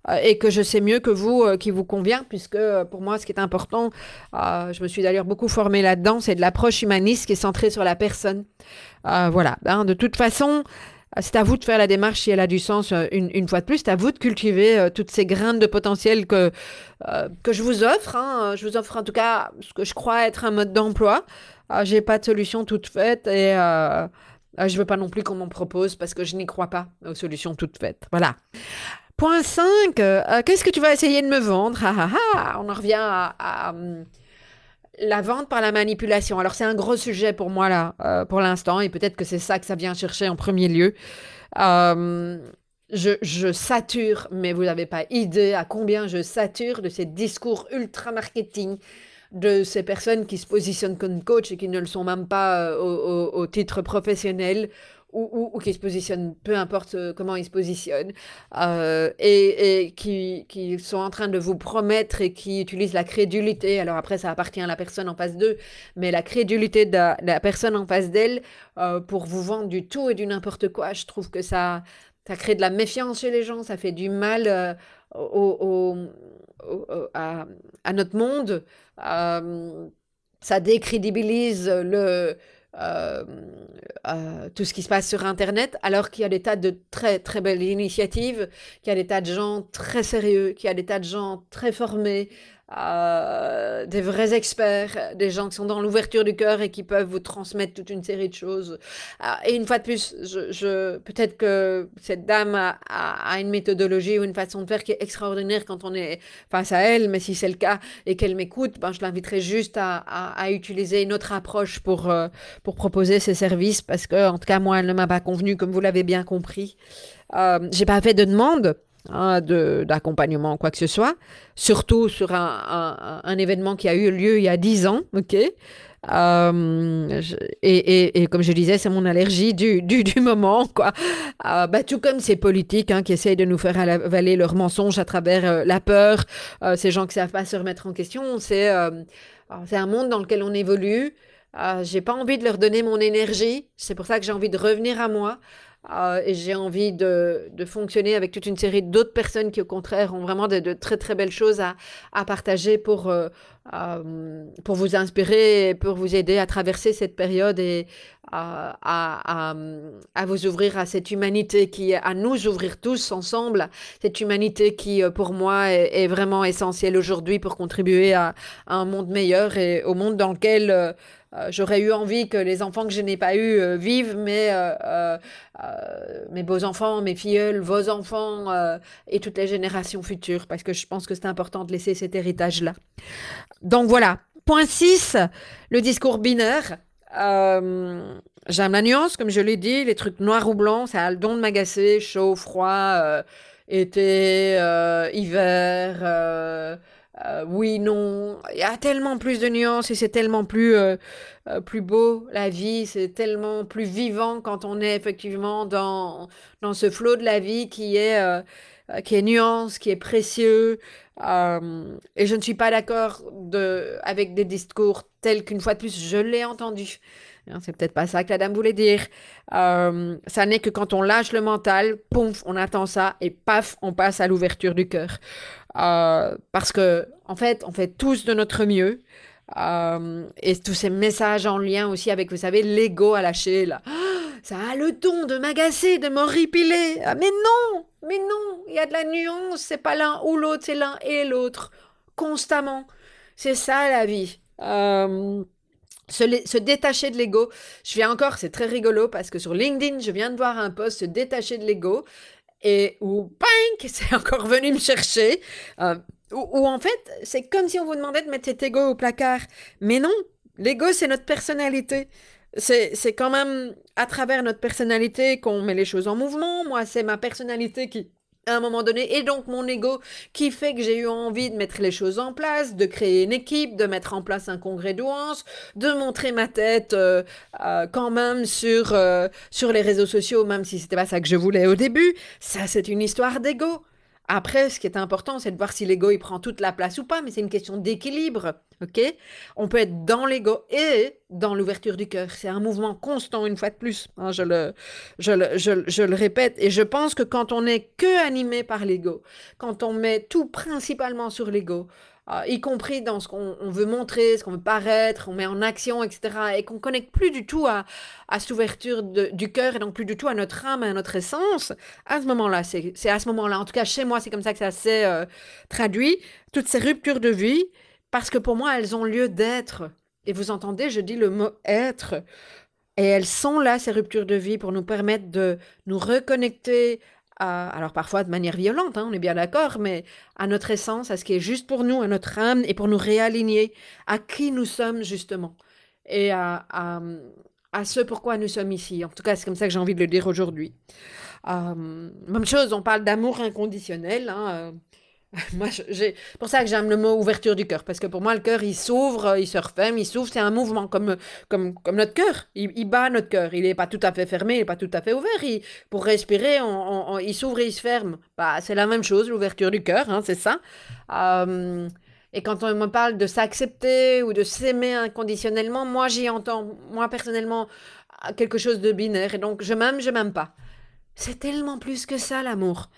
Euh, et que je sais mieux que vous euh, qui vous convient, puisque euh, pour moi, ce qui est important, je me suis d'ailleurs beaucoup formée là-dedans, c'est de l'approche humaniste qui est centrée sur la personne. voilà. Hein, de toute façon, c'est à vous de faire la démarche si elle a du sens une, fois de plus. C'est à vous de cultiver toutes ces graines de potentiel que, que je vous offre. Hein. Je vous offre en tout cas ce que je crois être un mode d'emploi. J'ai pas de solution toute faite et je veux pas non plus qu'on m'en propose parce que je n'y crois pas aux solutions toutes faites. Voilà. Point 5, euh, qu'est-ce que tu vas essayer de me vendre? On en revient à, hum, la vente par la manipulation. Alors c'est un gros sujet pour moi là, euh, pour l'instant, et peut-être que c'est ça que ça vient chercher en premier lieu. Je, je, sature, mais vous n'avez pas idée à combien je sature de ces discours ultra marketing de ces personnes qui se positionnent comme coach et qui ne le sont même pas euh, au, titre professionnel ou, qui se positionnent, peu importe euh, comment ils se positionnent, euh, et, qui, sont en train de vous promettre et qui utilisent la crédulité. Alors après, ça appartient à la personne en face d'eux, mais la crédulité de la, personne en face d'elle pour vous vendre du tout et du n'importe quoi, je trouve que ça, ça crée de la méfiance chez les gens, ça fait du mal au, à, à, notre monde, ça décrédibilise euh, euh, tout ce qui se passe sur Internet, alors qu'il y a des tas de très très belles initiatives, qu'il y a des tas de gens très sérieux, qu'il y a des tas de gens très formés, euh, des vrais experts, des gens qui sont dans l'ouverture du cœur et qui peuvent vous transmettre toute une série de choses. Euh, et une fois de plus, je, peut-être que cette dame a, une méthodologie ou une façon de faire qui est extraordinaire quand on est face à elle, mais si c'est le cas et qu'elle m'écoute, ben, je l'inviterai juste à, à, utiliser une autre approche pour, euh, pour proposer ses services parce que, en tout cas, moi, elle ne m'a pas convenu, comme vous l'avez bien compris. Euh, j'ai pas fait de demande Hein, d'accompagnement, quoi que ce soit, surtout sur un, un, événement qui a eu lieu il y a dix ans, ok euh, et, et, comme je disais, c'est mon allergie du, du, du moment, quoi. Euh, bah, tout comme ces politiques hein, qui essayent de nous faire avaler leurs mensonges à travers euh, la peur, ces gens qui savent pas se remettre en question, c'est c'est un monde dans lequel on évolue. j'ai pas envie de leur donner mon énergie, c'est pour ça que j'ai envie de revenir à moi. Euh, et j'ai envie de, de, fonctionner avec toute une série d'autres personnes qui, au contraire, ont vraiment de, très très belles choses à, à partager pour, euh, euh, pour vous inspirer et pour vous aider à traverser cette période et à, à, à, vous ouvrir à cette humanité qui, à nous ouvrir tous ensemble, cette humanité qui, pour moi, est, vraiment essentielle aujourd'hui pour contribuer à, un monde meilleur et au monde dans lequel j'aurais eu envie que les enfants que je n'ai pas eus euh, vivent, mais euh, mes beaux-enfants, mes filleuls, vos enfants et toutes les générations futures, parce que je pense que c'est important de laisser cet héritage-là. Donc voilà. Point 6, le discours binaire. J'aime la nuance, comme je l'ai dit, les trucs noirs ou blancs, ça a le don de m'agacer, chaud, froid, été, hiver, euh, oui, non, il y a tellement plus de nuances et c'est tellement plus, euh, euh, plus beau la vie, c'est tellement plus vivant quand on est effectivement dans, dans ce flot de la vie qui est, qui est nuance, qui est précieux. et je ne suis pas d'accord de, avec des discours tels qu'une fois de plus je l'ai entendu. Hein, c'est peut-être pas ça que la dame voulait dire. ça n'est que quand on lâche le mental, pouf, on attend ça et paf, on passe à l'ouverture du cœur. Euh, parce que, en fait, on fait tous de notre mieux. Euh, et tous ces messages en lien aussi avec, vous savez, l'ego à lâcher, là. ça a le don de m'agacer, de m'horripiler. Ah, mais non, mais non, il y a de la nuance, c'est pas l'un ou l'autre, c'est l'un et l'autre, constamment. C'est ça la vie. Se, détacher de l'ego. Je viens encore, c'est très rigolo parce que sur LinkedIn, je viens de voir un post se détacher de l'ego et où, bang, <laughs> c'est encore venu me chercher. Euh, ou, en fait, c'est comme si on vous demandait de mettre cet ego au placard. Mais non, l'ego, c'est notre personnalité. C'est quand même à travers notre personnalité qu'on met les choses en mouvement. Moi, c'est ma personnalité qui, à un moment donné, et donc mon ego qui fait que j'ai eu envie de mettre les choses en place, de créer une équipe, de mettre en place un congrès douance, de montrer ma tête euh, euh, quand même sur, euh, sur les réseaux sociaux, même si c'était pas ça que je voulais au début. Ça, c'est une histoire d'ego. Après, ce qui est important, c'est de voir si l'ego il prend toute la place ou pas, mais c'est une question d'équilibre, ok? On peut être dans l'ego et dans l'ouverture du cœur. C'est un mouvement constant, une fois de plus. Hein, je, le, je, le, je, je, le répète. Et je pense que quand on n'est que animé par l'ego, quand on met tout principalement sur l'ego, euh, y compris dans ce qu'on veut montrer, ce qu'on veut paraître, on met en action, etc., et qu'on connecte plus du tout à, à cette ouverture du cœur et donc plus du tout à notre âme, à notre essence, à ce moment-là, c'est à ce moment-là, en tout cas chez moi, c'est comme ça que ça s'est euh, traduit, toutes ces ruptures de vie, parce que pour moi, elles ont lieu d'être. Et vous entendez, je dis le mot être. Et elles sont là, ces ruptures de vie, pour nous permettre de nous reconnecter alors parfois de manière violente, hein, on est bien d'accord, mais à notre essence, à ce qui est juste pour nous, à notre âme, et pour nous réaligner à qui nous sommes justement, et à, à, ce pourquoi nous sommes ici. En tout cas, c'est comme ça que j'ai envie de le dire aujourd'hui. Euh, même chose, on parle d'amour inconditionnel. Hein, <laughs> Moi, j'ai pour ça que j'aime le mot ouverture du cœur, parce que pour moi, le cœur, il s'ouvre, il se referme, il s'ouvre, c'est un mouvement comme, comme, comme notre cœur. Il, bat notre cœur. Il n'est pas tout à fait fermé, il n'est pas tout à fait ouvert. pour respirer, on, il s'ouvre et il se ferme. Bah, c'est la même chose, l'ouverture du cœur, hein, c'est ça. Euh, et quand on me parle de s'accepter ou de s'aimer inconditionnellement, moi, j'y entends, moi, personnellement, quelque chose de binaire. Et donc, je m'aime, je m'aime pas. C'est tellement plus que ça, l'amour.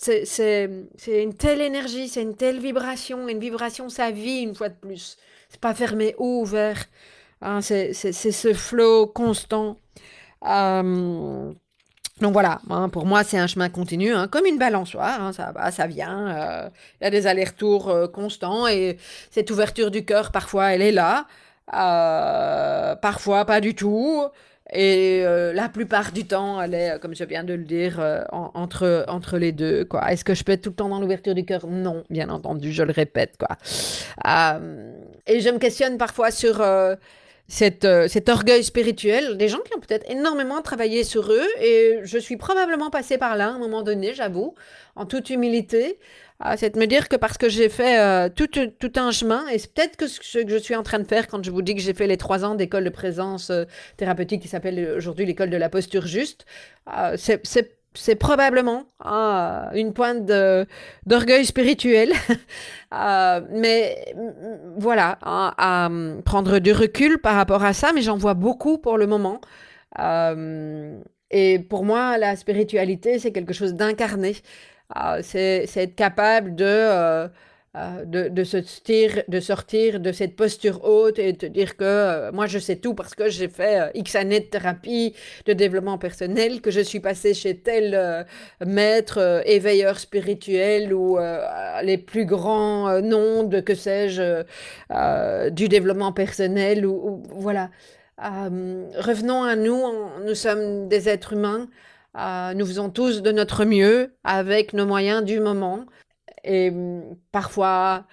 C'est une telle énergie, c'est une telle vibration. Une vibration, ça vit une fois de plus. C'est pas fermé ou ouvert. Hein, c'est ce flow constant. Euh, donc voilà, hein, pour moi, c'est un chemin continu, hein, comme une balançoire. ça va, ça vient. Euh, il y a des allers-retours euh, constants et cette ouverture du cœur, parfois, elle est là. parfois, pas du tout. Et euh, la plupart du temps, elle est, comme je viens de le dire, euh, entre, entre les deux. Quoi. Est-ce que je être tout le temps dans l'ouverture du cœur? Non, bien entendu, je le répète. Quoi. Euh, et je me questionne parfois sur cette, cet orgueil spirituel. Des gens qui ont peut-être énormément travaillé sur eux. Et je suis probablement passée par là à un moment donné, j'avoue, en toute humilité. Ah, c'est de me dire que parce que j'ai fait euh, tout, un chemin, et c'est peut-être que ce que je suis en train de faire quand je vous dis que j'ai fait les trois ans d'école de présence euh, thérapeutique qui s'appelle aujourd'hui l'école de la posture juste, euh, c'est probablement hein, une pointe d'orgueil spirituel, <laughs> mais voilà, hein, à prendre du recul par rapport à ça, mais j'en vois beaucoup pour le moment. et pour moi, la spiritualité, c'est quelque chose d'incarné. Ah, c'est être capable de, euh, euh, de, de, sortir, de sortir de cette posture haute et de dire que euh, moi je sais tout parce que j'ai fait X années de thérapie, de développement personnel, que je suis passé chez tel maître, éveilleur spirituel ou les plus grands noms de que sais-je du développement personnel ou voilà. revenons à nous, nous sommes des êtres humains. Euh, nous faisons tous de notre mieux avec nos moyens du moment. Et mm, parfois,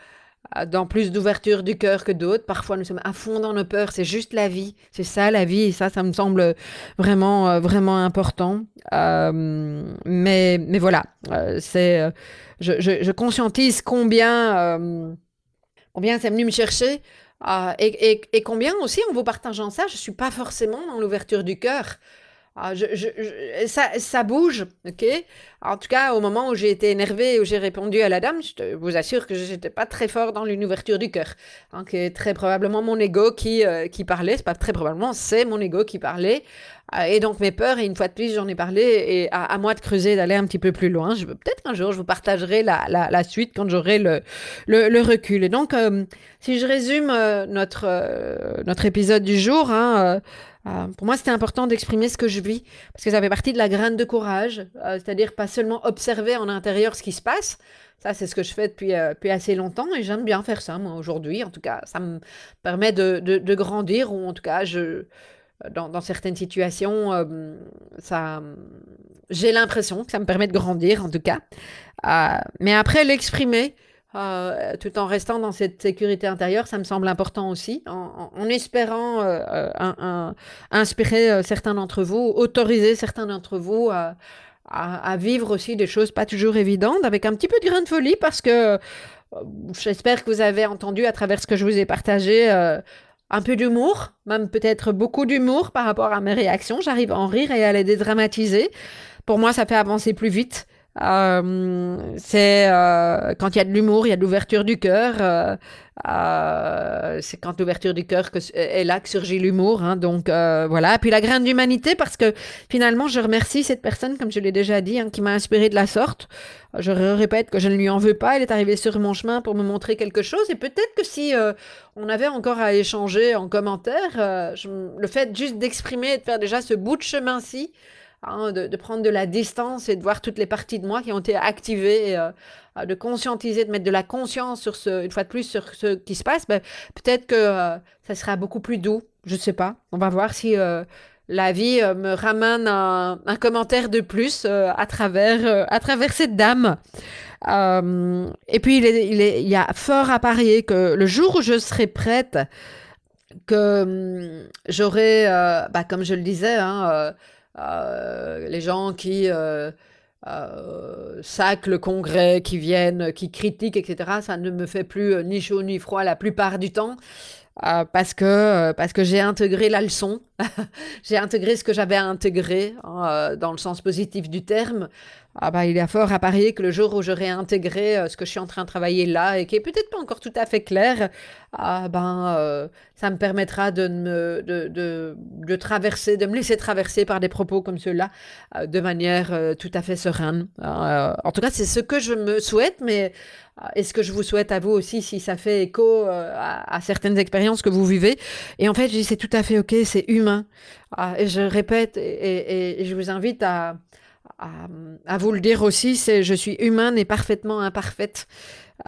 euh, dans plus d'ouverture du cœur que d'autres. Parfois, nous sommes à fond dans nos peurs. C'est juste la vie. C'est ça, la vie. Ça, ça me semble vraiment, euh, vraiment important. mais, mais voilà, c'est, je, conscientise combien, combien c'est venu me chercher. Et, et, et, combien aussi, en vous partageant ça, je ne suis pas forcément dans l'ouverture du cœur. Ah, ça, bouge, ok? En tout cas, au moment où j'ai été énervée, où j'ai répondu à la dame, je vous assure que je n'étais pas très fort dans une ouverture du cœur. Hein, très probablement mon ego qui, euh, qui parlait, c'est pas très probablement, c'est mon ego qui parlait. Euh, et donc mes peurs, et une fois de plus, j'en ai parlé, et à, moi de creuser, d'aller un petit peu plus loin. Peut-être qu'un jour, je vous partagerai la, la, suite quand j'aurai le, le, recul. Et donc, euh, si je résume notre, notre épisode du jour, hein, euh, pour moi, c'était important d'exprimer ce que je vis, parce que ça fait partie de la graine de courage, euh, c'est-à-dire pas seulement observer en intérieur ce qui se passe. Ça, c'est ce que je fais depuis, euh, assez longtemps et j'aime bien faire ça, moi, aujourd'hui. En tout cas, ça me permet de, grandir, ou en tout cas, je, dans, certaines situations, j'ai l'impression que ça me permet de grandir, en tout cas. mais après, l'exprimer, euh, tout en restant dans cette sécurité intérieure, ça me semble important aussi, en, espérant euh, euh, inspirer certains d'entre vous, autoriser certains d'entre vous à, vivre aussi des choses pas toujours évidentes, avec un petit peu de grain de folie, parce que j'espère que vous avez entendu à travers ce que je vous ai partagé un peu d'humour, même peut-être beaucoup d'humour par rapport à mes réactions. J'arrive à en rire et à les dédramatiser. Pour moi, ça fait avancer plus vite. Euh, c'est euh, quand il y a de l'humour, il y a de l'ouverture du cœur. Euh, c'est quand l'ouverture du cœur est là que surgit l'humour. Hein, donc voilà. Puis la graine d'humanité, parce que finalement, je remercie cette personne, comme je l'ai déjà dit, hein, qui m'a inspiré de la sorte. Je répète que je ne lui en veux pas. Elle est arrivée sur mon chemin pour me montrer quelque chose. Et peut-être que si on avait encore à échanger en commentaire, le fait juste d'exprimer et de faire déjà ce bout de chemin-ci, Hein, de, prendre de la distance et de voir toutes les parties de moi qui ont été activées, euh, de conscientiser, de mettre de la conscience sur ce, une fois de plus, sur ce qui se passe, ben, peut-être que euh, ça sera beaucoup plus doux. Je ne sais pas. On va voir si euh, la vie me ramène un, commentaire de plus à, travers, à travers cette dame. et puis, il, est, il, y a fort à parier que le jour où je serai prête, que hum, j'aurai, bah, comme je le disais, hein, les gens qui, euh, euh, sac le congrès qui viennent, qui critiquent, etc. Ça ne me fait plus euh, ni chaud ni froid la plupart du temps. Euh, parce que, que j'ai intégré la leçon, <laughs> j'ai intégré ce que j'avais à intégrer dans le sens positif du terme. Ah bah, il a fort à parier que le jour où j'aurai intégré ce que je suis en train de travailler là et qui est peut-être pas encore tout à fait clair, ah ben, ça me permettra de, me, de, de, de, traverser, de me laisser traverser par des propos comme ceux-là de manière tout à fait sereine. en tout cas, c'est ce que je me souhaite, mais est-ce que je vous souhaite à vous aussi si ça fait écho à, certaines expériences que vous vivez? Et en fait, je dis c'est tout à fait ok, c'est humain. et je répète et je vous invite à à, vous le dire aussi, c'est je suis humaine et parfaitement imparfaite.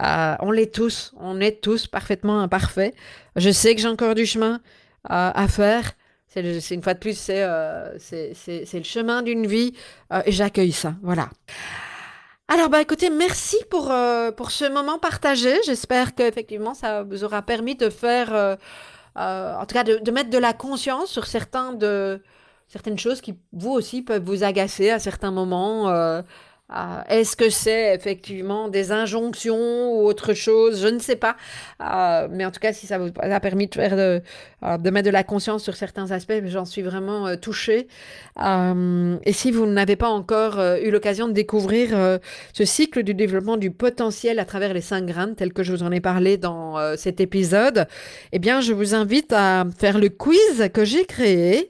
Euh, on l'est tous, on est tous parfaitement imparfaits. Je sais que j'ai encore du chemin à faire. C'est une fois de plus, c'est euh, le chemin d'une vie euh, et j'accueille ça. Voilà. Alors, bah, écoutez, merci pour, pour ce moment partagé. J'espère qu'effectivement, ça vous aura permis de faire, en tout cas, de, de, mettre de la conscience sur certains de, certaines choses qui, vous aussi, peuvent vous agacer à certains moments. Euh, euh, est-ce que c'est effectivement des injonctions ou autre chose? Je ne sais pas. Euh, mais en tout cas, si ça vous a permis de, faire de, de mettre de la conscience sur certains aspects, j'en suis vraiment touchée. et si vous n'avez pas encore eu l'occasion de découvrir ce cycle du développement du potentiel à travers les cinq graines, tel que je vous en ai parlé dans cet épisode, eh bien, je vous invite à faire le quiz que j'ai créé.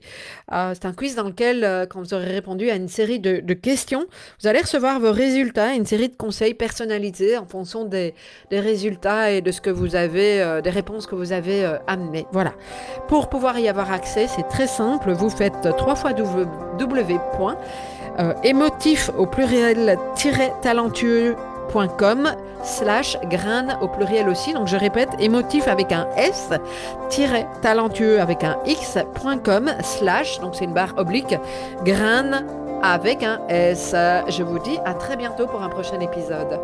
Euh, c'est un quiz dans lequel, euh, quand vous aurez répondu à une série de, questions, vous allez recevoir vos résultats, une série de conseils personnalisés en fonction des, résultats et de ce que vous avez, euh, des réponses que vous avez amenées. Voilà. Pour pouvoir y avoir accès, c'est très simple. Vous faites 3 fois w, émotif au pluriel talentueux com slash grain au pluriel aussi. Donc je répète, émotif avec un S, tiret talentueux avec un X.com slash, donc c'est une barre oblique, grain avec un S. Je vous dis à très bientôt pour un prochain épisode.